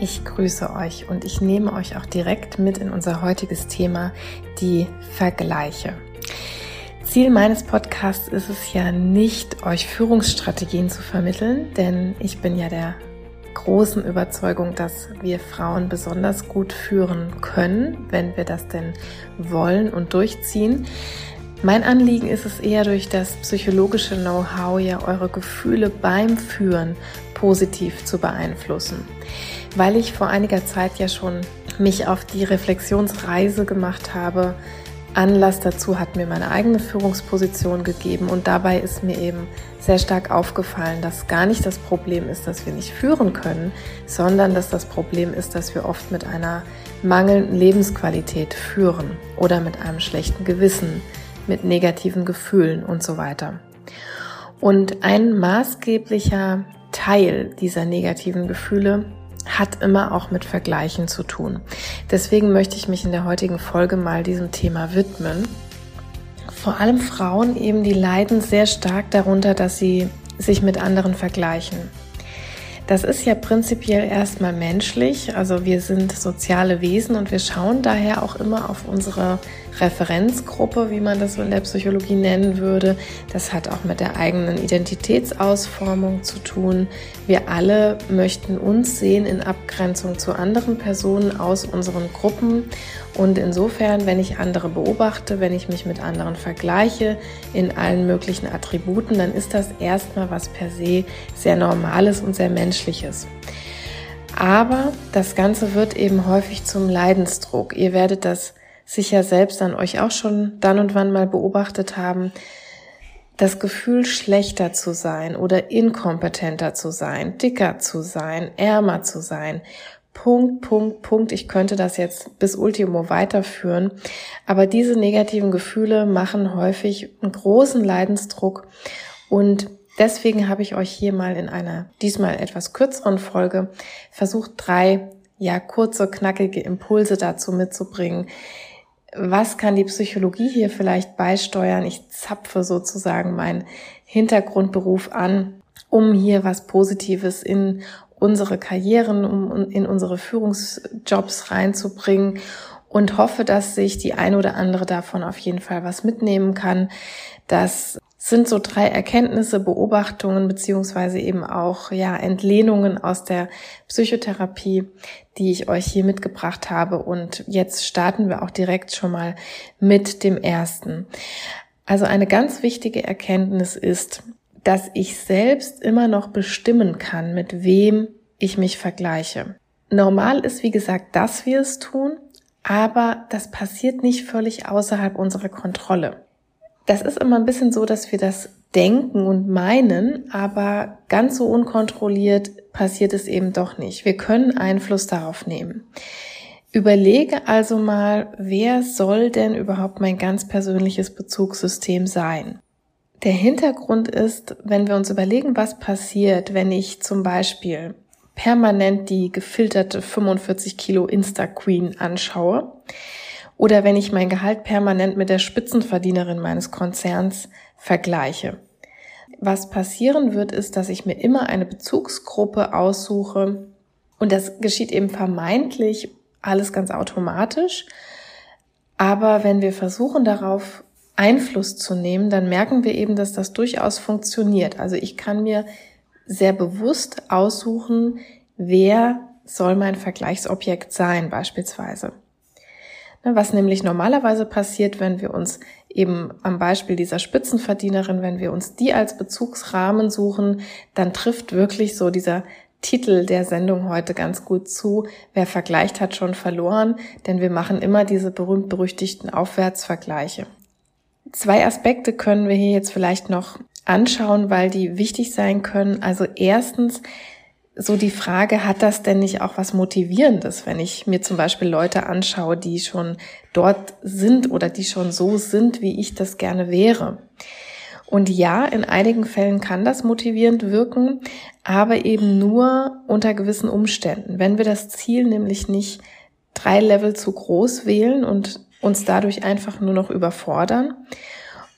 Ich grüße euch und ich nehme euch auch direkt mit in unser heutiges Thema, die Vergleiche. Ziel meines Podcasts ist es ja nicht, euch Führungsstrategien zu vermitteln, denn ich bin ja der großen Überzeugung, dass wir Frauen besonders gut führen können, wenn wir das denn wollen und durchziehen. Mein Anliegen ist es eher durch das psychologische Know-how ja eure Gefühle beim Führen positiv zu beeinflussen weil ich vor einiger Zeit ja schon mich auf die Reflexionsreise gemacht habe. Anlass dazu hat mir meine eigene Führungsposition gegeben und dabei ist mir eben sehr stark aufgefallen, dass gar nicht das Problem ist, dass wir nicht führen können, sondern dass das Problem ist, dass wir oft mit einer mangelnden Lebensqualität führen oder mit einem schlechten Gewissen, mit negativen Gefühlen und so weiter. Und ein maßgeblicher Teil dieser negativen Gefühle hat immer auch mit Vergleichen zu tun. Deswegen möchte ich mich in der heutigen Folge mal diesem Thema widmen. Vor allem Frauen eben, die leiden sehr stark darunter, dass sie sich mit anderen vergleichen. Das ist ja prinzipiell erstmal menschlich. Also wir sind soziale Wesen und wir schauen daher auch immer auf unsere Referenzgruppe, wie man das in der Psychologie nennen würde. Das hat auch mit der eigenen Identitätsausformung zu tun. Wir alle möchten uns sehen in Abgrenzung zu anderen Personen aus unseren Gruppen. Und insofern, wenn ich andere beobachte, wenn ich mich mit anderen vergleiche in allen möglichen Attributen, dann ist das erstmal was per se sehr Normales und sehr Menschliches. Aber das Ganze wird eben häufig zum Leidensdruck. Ihr werdet das sicher selbst an euch auch schon dann und wann mal beobachtet haben. Das Gefühl, schlechter zu sein oder inkompetenter zu sein, dicker zu sein, ärmer zu sein, Punkt, Punkt, Punkt. Ich könnte das jetzt bis Ultimo weiterführen. Aber diese negativen Gefühle machen häufig einen großen Leidensdruck. Und deswegen habe ich euch hier mal in einer diesmal etwas kürzeren Folge versucht, drei, ja, kurze, knackige Impulse dazu mitzubringen. Was kann die Psychologie hier vielleicht beisteuern? Ich zapfe sozusagen meinen Hintergrundberuf an, um hier was Positives in unsere Karrieren, um in unsere Führungsjobs reinzubringen und hoffe, dass sich die ein oder andere davon auf jeden Fall was mitnehmen kann. Das sind so drei Erkenntnisse, Beobachtungen beziehungsweise eben auch ja Entlehnungen aus der Psychotherapie, die ich euch hier mitgebracht habe. Und jetzt starten wir auch direkt schon mal mit dem ersten. Also eine ganz wichtige Erkenntnis ist, dass ich selbst immer noch bestimmen kann, mit wem ich mich vergleiche. Normal ist, wie gesagt, dass wir es tun, aber das passiert nicht völlig außerhalb unserer Kontrolle. Das ist immer ein bisschen so, dass wir das denken und meinen, aber ganz so unkontrolliert passiert es eben doch nicht. Wir können Einfluss darauf nehmen. Überlege also mal, wer soll denn überhaupt mein ganz persönliches Bezugssystem sein? Der Hintergrund ist, wenn wir uns überlegen, was passiert, wenn ich zum Beispiel permanent die gefilterte 45 Kilo Insta-Queen anschaue oder wenn ich mein Gehalt permanent mit der Spitzenverdienerin meines Konzerns vergleiche. Was passieren wird, ist, dass ich mir immer eine Bezugsgruppe aussuche und das geschieht eben vermeintlich alles ganz automatisch. Aber wenn wir versuchen darauf Einfluss zu nehmen, dann merken wir eben, dass das durchaus funktioniert. Also ich kann mir sehr bewusst aussuchen, wer soll mein Vergleichsobjekt sein beispielsweise. Ne, was nämlich normalerweise passiert, wenn wir uns eben am Beispiel dieser Spitzenverdienerin, wenn wir uns die als Bezugsrahmen suchen, dann trifft wirklich so dieser Titel der Sendung heute ganz gut zu. Wer vergleicht, hat schon verloren, denn wir machen immer diese berühmt-berüchtigten Aufwärtsvergleiche. Zwei Aspekte können wir hier jetzt vielleicht noch anschauen, weil die wichtig sein können. Also erstens so die Frage, hat das denn nicht auch was Motivierendes, wenn ich mir zum Beispiel Leute anschaue, die schon dort sind oder die schon so sind, wie ich das gerne wäre? Und ja, in einigen Fällen kann das motivierend wirken, aber eben nur unter gewissen Umständen. Wenn wir das Ziel nämlich nicht drei Level zu groß wählen und uns dadurch einfach nur noch überfordern.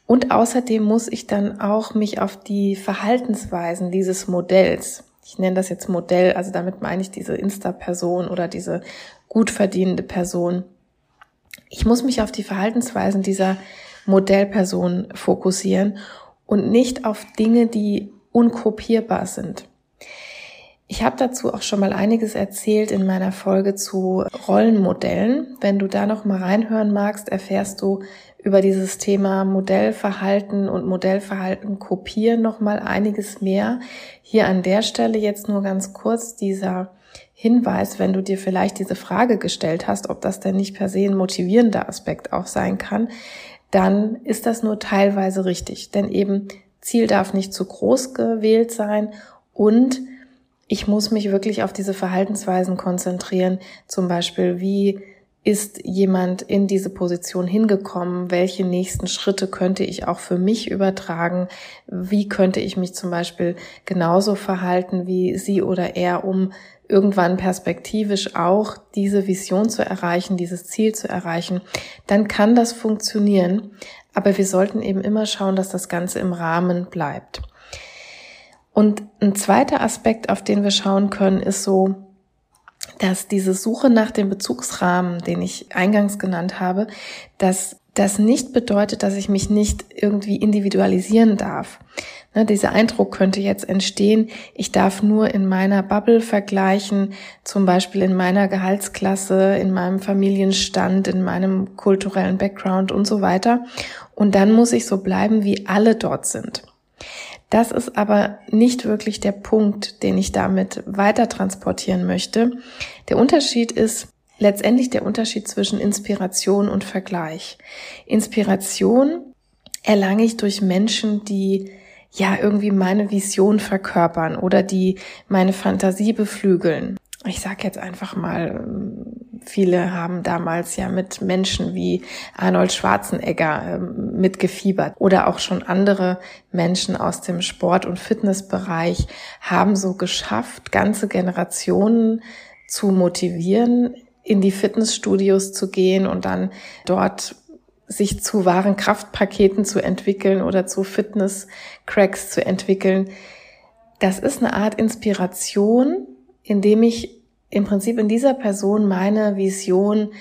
Und außerdem muss ich dann auch mich auf die Verhaltensweisen dieses Modells, ich nenne das jetzt Modell, also damit meine ich diese Insta-Person oder diese gut verdienende Person, ich muss mich auf die Verhaltensweisen dieser Modellperson fokussieren und nicht auf Dinge, die unkopierbar sind. Ich habe dazu auch schon mal einiges erzählt in meiner Folge zu Rollenmodellen. Wenn du da noch mal reinhören magst, erfährst du über dieses Thema Modellverhalten und Modellverhalten kopieren noch mal einiges mehr. Hier an der Stelle jetzt nur ganz kurz dieser Hinweis, wenn du dir vielleicht diese Frage gestellt hast, ob das denn nicht per se ein motivierender Aspekt auch sein kann, dann ist das nur teilweise richtig. Denn eben Ziel darf nicht zu groß gewählt sein und ich muss mich wirklich auf diese Verhaltensweisen konzentrieren. Zum Beispiel, wie ist jemand in diese Position hingekommen? Welche nächsten Schritte könnte ich auch für mich übertragen? Wie könnte ich mich zum Beispiel genauso verhalten wie sie oder er, um irgendwann perspektivisch auch diese Vision zu erreichen, dieses Ziel zu erreichen? Dann kann das funktionieren. Aber wir sollten eben immer schauen, dass das Ganze im Rahmen bleibt. Und ein zweiter Aspekt, auf den wir schauen können, ist so, dass diese Suche nach dem Bezugsrahmen, den ich eingangs genannt habe, dass das nicht bedeutet, dass ich mich nicht irgendwie individualisieren darf. Ne, dieser Eindruck könnte jetzt entstehen, ich darf nur in meiner Bubble vergleichen, zum Beispiel in meiner Gehaltsklasse, in meinem Familienstand, in meinem kulturellen Background und so weiter. Und dann muss ich so bleiben, wie alle dort sind. Das ist aber nicht wirklich der Punkt, den ich damit weiter transportieren möchte. Der Unterschied ist letztendlich der Unterschied zwischen Inspiration und Vergleich. Inspiration erlange ich durch Menschen, die ja irgendwie meine Vision verkörpern oder die meine Fantasie beflügeln. Ich sage jetzt einfach mal Viele haben damals ja mit Menschen wie Arnold Schwarzenegger ähm, mitgefiebert oder auch schon andere Menschen aus dem Sport- und Fitnessbereich haben so geschafft, ganze Generationen zu motivieren, in die Fitnessstudios zu gehen und dann dort sich zu wahren Kraftpaketen zu entwickeln oder zu Fitness-Cracks zu entwickeln. Das ist eine Art Inspiration, indem ich im Prinzip in dieser Person meine Vision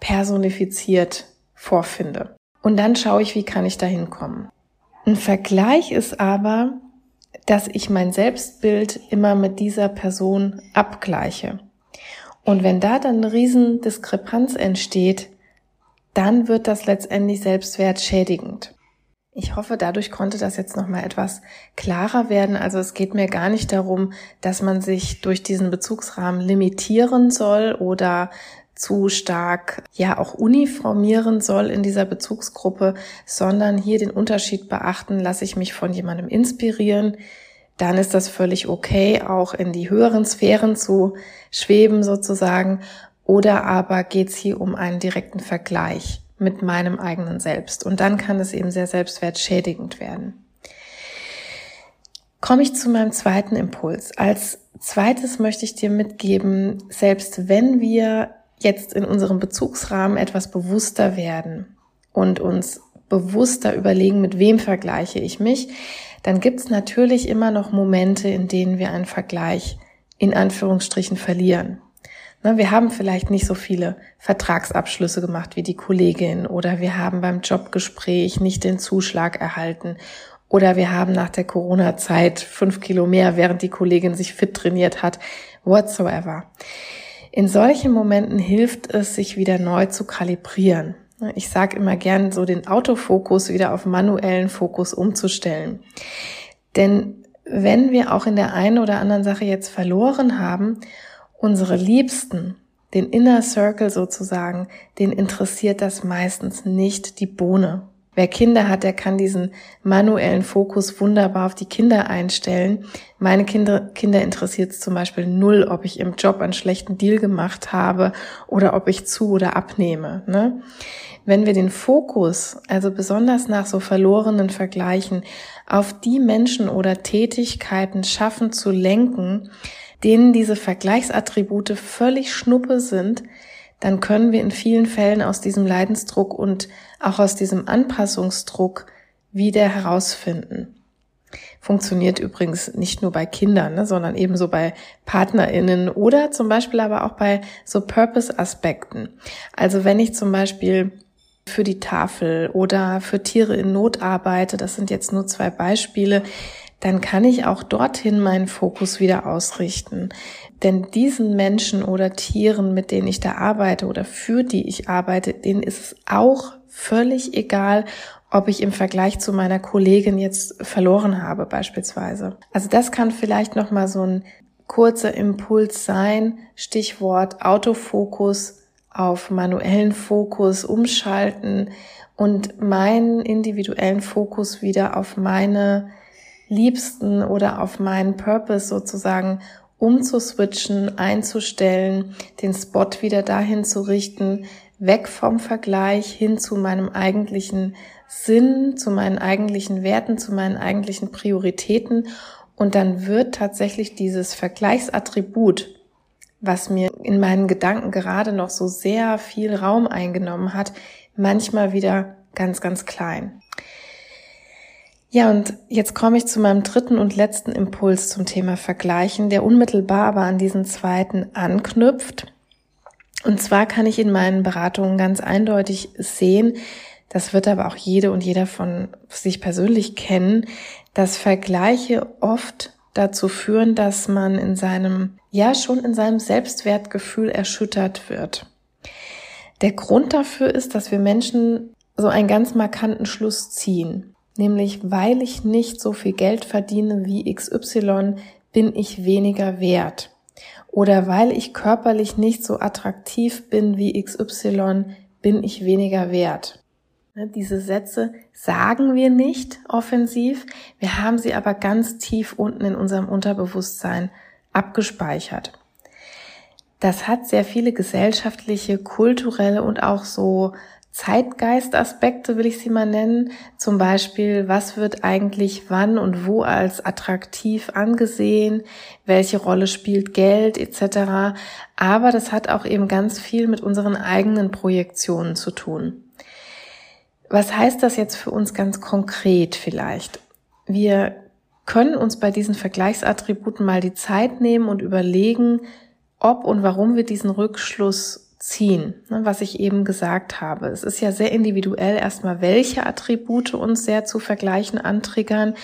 personifiziert vorfinde. Und dann schaue ich, wie kann ich da hinkommen. Ein Vergleich ist aber, dass ich mein Selbstbild immer mit dieser Person abgleiche. Und wenn da dann eine riesen Diskrepanz entsteht, dann wird das letztendlich selbstwertschädigend. Ich hoffe, dadurch konnte das jetzt nochmal etwas klarer werden. Also es geht mir gar nicht darum, dass man sich durch diesen Bezugsrahmen limitieren soll oder zu stark ja auch uniformieren soll in dieser Bezugsgruppe, sondern hier den Unterschied beachten, lasse ich mich von jemandem inspirieren, dann ist das völlig okay, auch in die höheren Sphären zu schweben sozusagen, oder aber geht es hier um einen direkten Vergleich mit meinem eigenen Selbst. Und dann kann es eben sehr selbstwertschädigend werden. Komme ich zu meinem zweiten Impuls. Als zweites möchte ich dir mitgeben, selbst wenn wir jetzt in unserem Bezugsrahmen etwas bewusster werden und uns bewusster überlegen, mit wem vergleiche ich mich, dann gibt es natürlich immer noch Momente, in denen wir einen Vergleich in Anführungsstrichen verlieren. Ne, wir haben vielleicht nicht so viele Vertragsabschlüsse gemacht wie die Kollegin oder wir haben beim Jobgespräch nicht den Zuschlag erhalten oder wir haben nach der Corona-Zeit fünf Kilo mehr, während die Kollegin sich fit trainiert hat, whatsoever. In solchen Momenten hilft es, sich wieder neu zu kalibrieren. Ich sage immer gern, so den Autofokus wieder auf manuellen Fokus umzustellen. Denn wenn wir auch in der einen oder anderen Sache jetzt verloren haben unsere Liebsten, den Inner Circle sozusagen, den interessiert das meistens nicht die Bohne. Wer Kinder hat, der kann diesen manuellen Fokus wunderbar auf die Kinder einstellen. Meine Kinder, Kinder interessiert es zum Beispiel null, ob ich im Job einen schlechten Deal gemacht habe oder ob ich zu oder abnehme. Ne? Wenn wir den Fokus, also besonders nach so verlorenen Vergleichen, auf die Menschen oder Tätigkeiten schaffen zu lenken, denen diese Vergleichsattribute völlig schnuppe sind, dann können wir in vielen Fällen aus diesem Leidensdruck und auch aus diesem Anpassungsdruck wieder herausfinden. Funktioniert übrigens nicht nur bei Kindern, ne, sondern ebenso bei PartnerInnen oder zum Beispiel aber auch bei so Purpose-Aspekten. Also wenn ich zum Beispiel für die Tafel oder für Tiere in Not arbeite, das sind jetzt nur zwei Beispiele, dann kann ich auch dorthin meinen Fokus wieder ausrichten. Denn diesen Menschen oder Tieren, mit denen ich da arbeite oder für die ich arbeite, denen ist es auch völlig egal, ob ich im Vergleich zu meiner Kollegin jetzt verloren habe beispielsweise. Also das kann vielleicht noch mal so ein kurzer Impuls sein. Stichwort Autofokus auf manuellen Fokus umschalten und meinen individuellen Fokus wieder auf meine Liebsten oder auf meinen Purpose sozusagen umzuswitchen, einzustellen, den Spot wieder dahin zu richten, weg vom Vergleich hin zu meinem eigentlichen Sinn, zu meinen eigentlichen Werten, zu meinen eigentlichen Prioritäten. Und dann wird tatsächlich dieses Vergleichsattribut, was mir in meinen Gedanken gerade noch so sehr viel Raum eingenommen hat, manchmal wieder ganz, ganz klein. Ja, und jetzt komme ich zu meinem dritten und letzten Impuls zum Thema Vergleichen, der unmittelbar aber an diesen zweiten anknüpft. Und zwar kann ich in meinen Beratungen ganz eindeutig sehen, das wird aber auch jede und jeder von sich persönlich kennen, dass Vergleiche oft dazu führen, dass man in seinem, ja schon in seinem Selbstwertgefühl erschüttert wird. Der Grund dafür ist, dass wir Menschen so einen ganz markanten Schluss ziehen. Nämlich, weil ich nicht so viel Geld verdiene wie XY, bin ich weniger wert. Oder weil ich körperlich nicht so attraktiv bin wie XY, bin ich weniger wert. Ne, diese Sätze sagen wir nicht offensiv, wir haben sie aber ganz tief unten in unserem Unterbewusstsein abgespeichert. Das hat sehr viele gesellschaftliche, kulturelle und auch so Zeitgeistaspekte, will ich sie mal nennen. Zum Beispiel, was wird eigentlich wann und wo als attraktiv angesehen? Welche Rolle spielt Geld etc. Aber das hat auch eben ganz viel mit unseren eigenen Projektionen zu tun. Was heißt das jetzt für uns ganz konkret vielleicht? Wir können uns bei diesen Vergleichsattributen mal die Zeit nehmen und überlegen, ob und warum wir diesen Rückschluss ziehen, ne, was ich eben gesagt habe. Es ist ja sehr individuell erstmal, welche Attribute uns sehr zu vergleichen antriggern,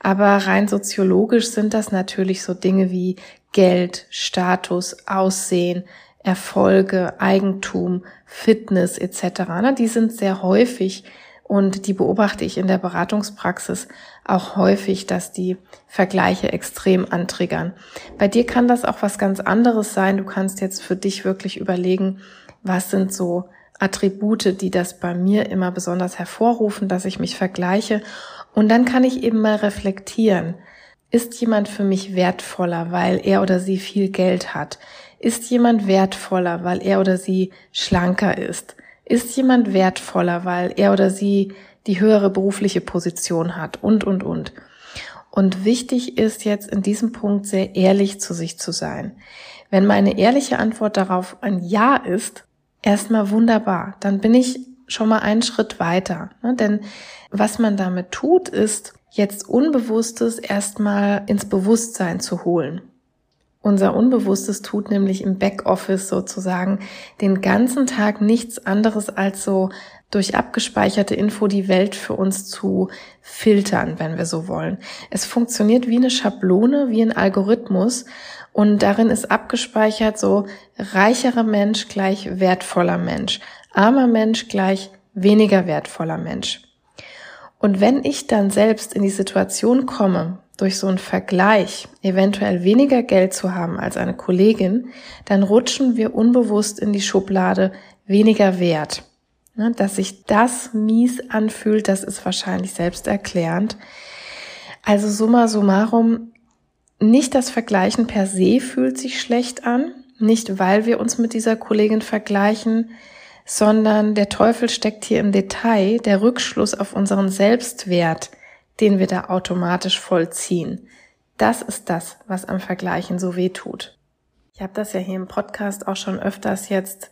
aber rein soziologisch sind das natürlich so Dinge wie Geld, Status, Aussehen, Erfolge, Eigentum, Fitness etc. Ne, die sind sehr häufig und die beobachte ich in der Beratungspraxis auch häufig, dass die Vergleiche extrem antriggern. Bei dir kann das auch was ganz anderes sein. Du kannst jetzt für dich wirklich überlegen, was sind so Attribute, die das bei mir immer besonders hervorrufen, dass ich mich vergleiche. Und dann kann ich eben mal reflektieren. Ist jemand für mich wertvoller, weil er oder sie viel Geld hat? Ist jemand wertvoller, weil er oder sie schlanker ist? Ist jemand wertvoller, weil er oder sie die höhere berufliche Position hat und, und, und. Und wichtig ist jetzt in diesem Punkt sehr ehrlich zu sich zu sein. Wenn meine ehrliche Antwort darauf ein Ja ist, erstmal wunderbar, dann bin ich schon mal einen Schritt weiter. Ne? Denn was man damit tut, ist jetzt Unbewusstes erstmal ins Bewusstsein zu holen. Unser Unbewusstes tut nämlich im Backoffice sozusagen den ganzen Tag nichts anderes als so durch abgespeicherte Info die Welt für uns zu filtern, wenn wir so wollen. Es funktioniert wie eine Schablone, wie ein Algorithmus und darin ist abgespeichert so reicherer Mensch gleich wertvoller Mensch, armer Mensch gleich weniger wertvoller Mensch. Und wenn ich dann selbst in die Situation komme, durch so einen Vergleich eventuell weniger Geld zu haben als eine Kollegin, dann rutschen wir unbewusst in die Schublade weniger wert. Ne, dass sich das mies anfühlt, das ist wahrscheinlich selbsterklärend. Also summa summarum, nicht das Vergleichen per se fühlt sich schlecht an, nicht weil wir uns mit dieser Kollegin vergleichen, sondern der Teufel steckt hier im Detail, der Rückschluss auf unseren Selbstwert, den wir da automatisch vollziehen. Das ist das, was am Vergleichen so weh tut. Ich habe das ja hier im Podcast auch schon öfters jetzt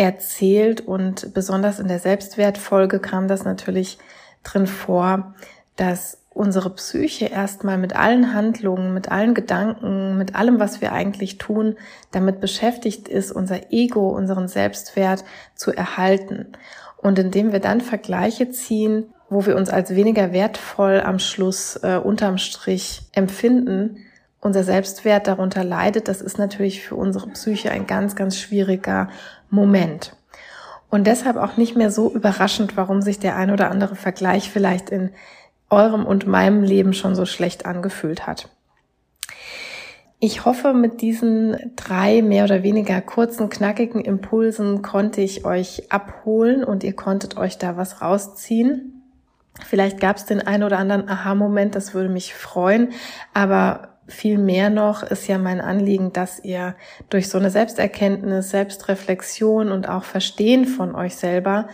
erzählt und besonders in der Selbstwertfolge kam das natürlich drin vor, dass unsere Psyche erstmal mit allen Handlungen, mit allen Gedanken, mit allem, was wir eigentlich tun, damit beschäftigt ist, unser Ego, unseren Selbstwert zu erhalten. Und indem wir dann Vergleiche ziehen, wo wir uns als weniger wertvoll am Schluss äh, unterm Strich empfinden, unser Selbstwert darunter leidet, das ist natürlich für unsere Psyche ein ganz, ganz schwieriger Moment. Und deshalb auch nicht mehr so überraschend, warum sich der ein oder andere Vergleich vielleicht in eurem und meinem Leben schon so schlecht angefühlt hat. Ich hoffe, mit diesen drei mehr oder weniger kurzen, knackigen Impulsen konnte ich euch abholen und ihr konntet euch da was rausziehen. Vielleicht gab es den einen oder anderen Aha-Moment, das würde mich freuen, aber viel mehr noch ist ja mein Anliegen, dass ihr durch so eine Selbsterkenntnis, Selbstreflexion und auch Verstehen von euch selber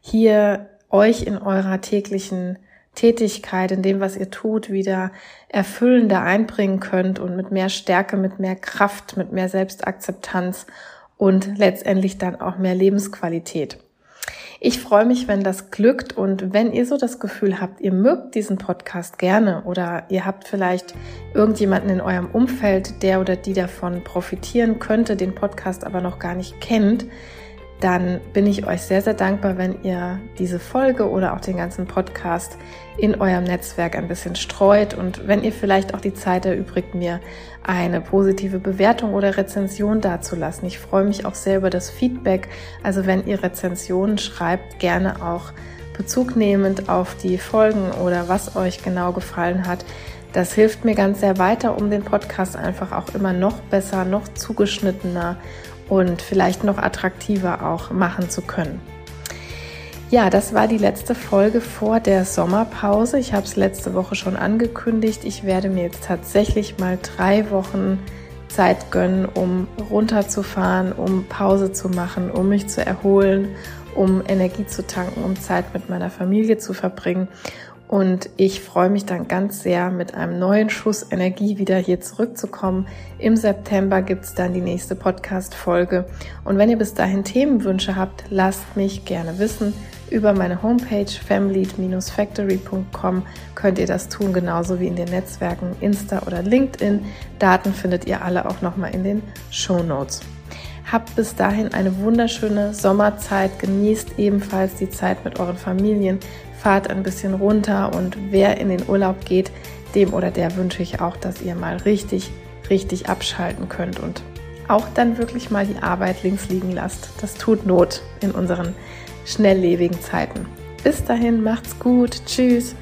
hier euch in eurer täglichen Tätigkeit, in dem, was ihr tut, wieder erfüllender einbringen könnt und mit mehr Stärke, mit mehr Kraft, mit mehr Selbstakzeptanz und letztendlich dann auch mehr Lebensqualität. Ich freue mich, wenn das glückt und wenn ihr so das Gefühl habt, ihr mögt diesen Podcast gerne oder ihr habt vielleicht irgendjemanden in eurem Umfeld, der oder die davon profitieren könnte, den Podcast aber noch gar nicht kennt, dann bin ich euch sehr, sehr dankbar, wenn ihr diese Folge oder auch den ganzen Podcast in eurem Netzwerk ein bisschen streut und wenn ihr vielleicht auch die Zeit erübrigt, mir eine positive Bewertung oder Rezension dazulassen. Ich freue mich auch sehr über das Feedback. Also wenn ihr Rezensionen schreibt, gerne auch Bezug nehmend auf die Folgen oder was euch genau gefallen hat. Das hilft mir ganz sehr weiter, um den Podcast einfach auch immer noch besser, noch zugeschnittener und vielleicht noch attraktiver auch machen zu können. Ja, das war die letzte Folge vor der Sommerpause. Ich habe es letzte Woche schon angekündigt. Ich werde mir jetzt tatsächlich mal drei Wochen Zeit gönnen, um runterzufahren, um Pause zu machen, um mich zu erholen, um Energie zu tanken, um Zeit mit meiner Familie zu verbringen. Und ich freue mich dann ganz sehr, mit einem neuen Schuss Energie wieder hier zurückzukommen. Im September gibt's dann die nächste Podcast-Folge. Und wenn ihr bis dahin Themenwünsche habt, lasst mich gerne wissen. Über meine Homepage family-factory.com könnt ihr das tun, genauso wie in den Netzwerken Insta oder LinkedIn. Daten findet ihr alle auch nochmal in den Show Notes. Habt bis dahin eine wunderschöne Sommerzeit, genießt ebenfalls die Zeit mit euren Familien, fahrt ein bisschen runter und wer in den Urlaub geht, dem oder der wünsche ich auch, dass ihr mal richtig, richtig abschalten könnt und auch dann wirklich mal die Arbeit links liegen lasst. Das tut Not in unseren schnelllebigen Zeiten. Bis dahin, macht's gut. Tschüss.